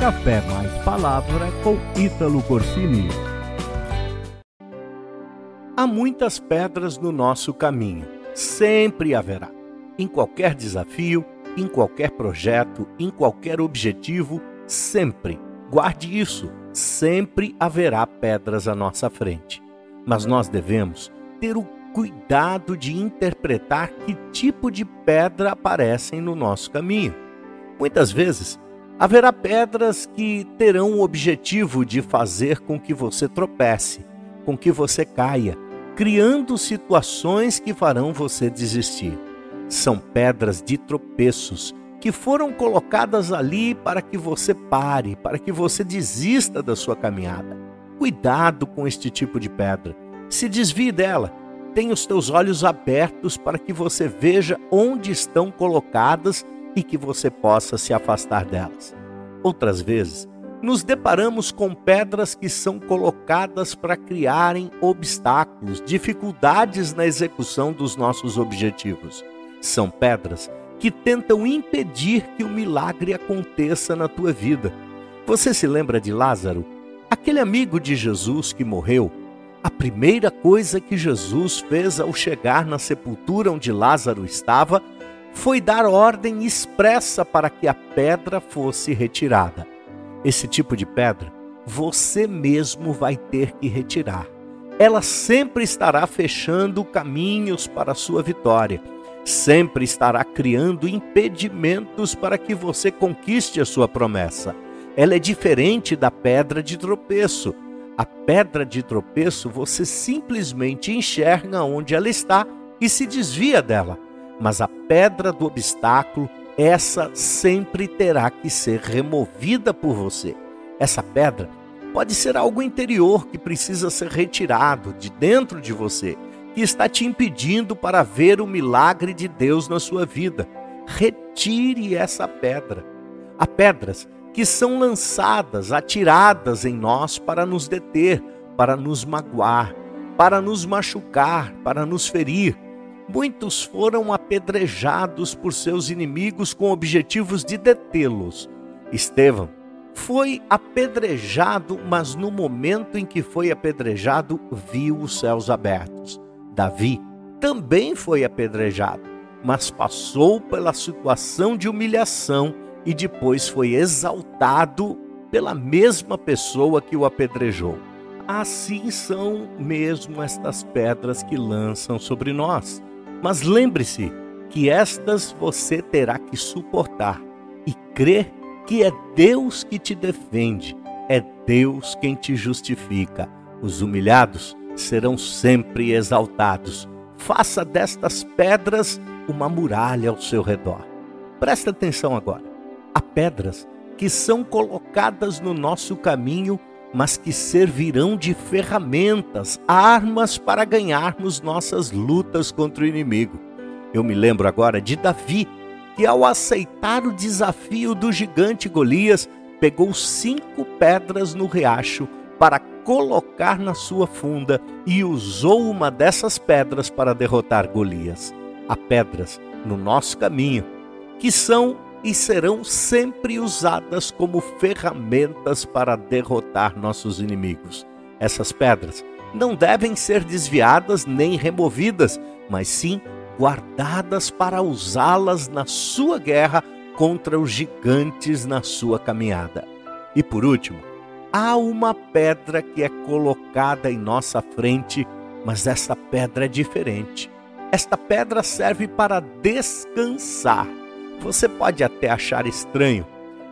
Café mais Palavra com Ítalo Corsini. Há muitas pedras no nosso caminho, sempre haverá. Em qualquer desafio, em qualquer projeto, em qualquer objetivo, sempre. Guarde isso, sempre haverá pedras à nossa frente. Mas nós devemos ter o cuidado de interpretar que tipo de pedra aparecem no nosso caminho. Muitas vezes, haverá pedras que terão o objetivo de fazer com que você tropece, com que você caia, criando situações que farão você desistir. São pedras de tropeços que foram colocadas ali para que você pare, para que você desista da sua caminhada. Cuidado com este tipo de pedra. Se desvie dela Tenha os teus olhos abertos para que você veja onde estão colocadas e que você possa se afastar delas. Outras vezes, nos deparamos com pedras que são colocadas para criarem obstáculos, dificuldades na execução dos nossos objetivos. São pedras que tentam impedir que o milagre aconteça na tua vida. Você se lembra de Lázaro? Aquele amigo de Jesus que morreu a primeira coisa que Jesus fez ao chegar na sepultura onde Lázaro estava foi dar ordem expressa para que a pedra fosse retirada. Esse tipo de pedra você mesmo vai ter que retirar. Ela sempre estará fechando caminhos para a sua vitória, sempre estará criando impedimentos para que você conquiste a sua promessa. Ela é diferente da pedra de tropeço a pedra de tropeço, você simplesmente enxerga onde ela está e se desvia dela. Mas a pedra do obstáculo, essa sempre terá que ser removida por você. Essa pedra pode ser algo interior que precisa ser retirado de dentro de você, que está te impedindo para ver o milagre de Deus na sua vida. Retire essa pedra. Há pedras que são lançadas, atiradas em nós para nos deter, para nos magoar, para nos machucar, para nos ferir. Muitos foram apedrejados por seus inimigos com objetivos de detê-los. Estevão foi apedrejado, mas no momento em que foi apedrejado, viu os céus abertos. Davi também foi apedrejado, mas passou pela situação de humilhação e depois foi exaltado pela mesma pessoa que o apedrejou. Assim são mesmo estas pedras que lançam sobre nós. Mas lembre-se que estas você terá que suportar e crer que é Deus que te defende, é Deus quem te justifica. Os humilhados serão sempre exaltados. Faça destas pedras uma muralha ao seu redor. Presta atenção agora. Há pedras que são colocadas no nosso caminho, mas que servirão de ferramentas, armas para ganharmos nossas lutas contra o inimigo. Eu me lembro agora de Davi, que ao aceitar o desafio do gigante Golias, pegou cinco pedras no riacho para colocar na sua funda e usou uma dessas pedras para derrotar Golias. Há pedras no nosso caminho que são e serão sempre usadas como ferramentas para derrotar nossos inimigos. Essas pedras não devem ser desviadas nem removidas, mas sim guardadas para usá-las na sua guerra contra os gigantes na sua caminhada. E por último, há uma pedra que é colocada em nossa frente, mas essa pedra é diferente. Esta pedra serve para descansar você pode até achar estranho,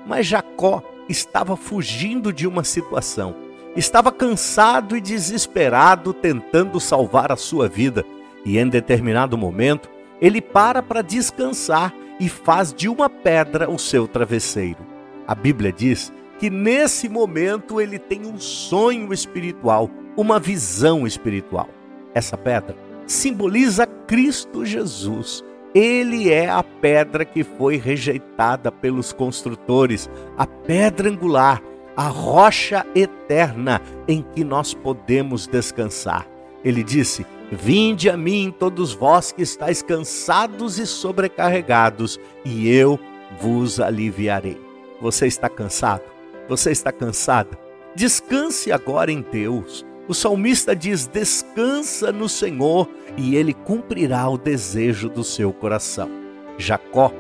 mas Jacó estava fugindo de uma situação. Estava cansado e desesperado tentando salvar a sua vida, e em determinado momento ele para para descansar e faz de uma pedra o seu travesseiro. A Bíblia diz que nesse momento ele tem um sonho espiritual, uma visão espiritual. Essa pedra simboliza Cristo Jesus, ele é a pedra que foi rejeitada pelos construtores, a pedra angular, a rocha eterna em que nós podemos descansar. Ele disse: Vinde a mim, todos vós que estáis cansados e sobrecarregados, e eu vos aliviarei. Você está cansado? Você está cansada? Descanse agora em Deus. O salmista diz: Descansa no Senhor e ele cumprirá o desejo do seu coração. Jacó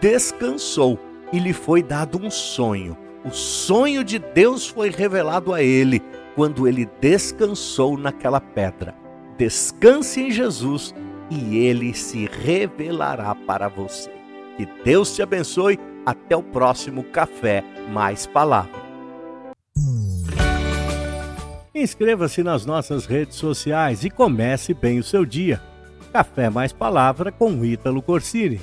descansou e lhe foi dado um sonho. O sonho de Deus foi revelado a ele quando ele descansou naquela pedra. Descanse em Jesus e ele se revelará para você. Que Deus te abençoe. Até o próximo Café Mais Palavra. Inscreva-se nas nossas redes sociais e comece bem o seu dia. Café Mais Palavra com Ítalo Corsini.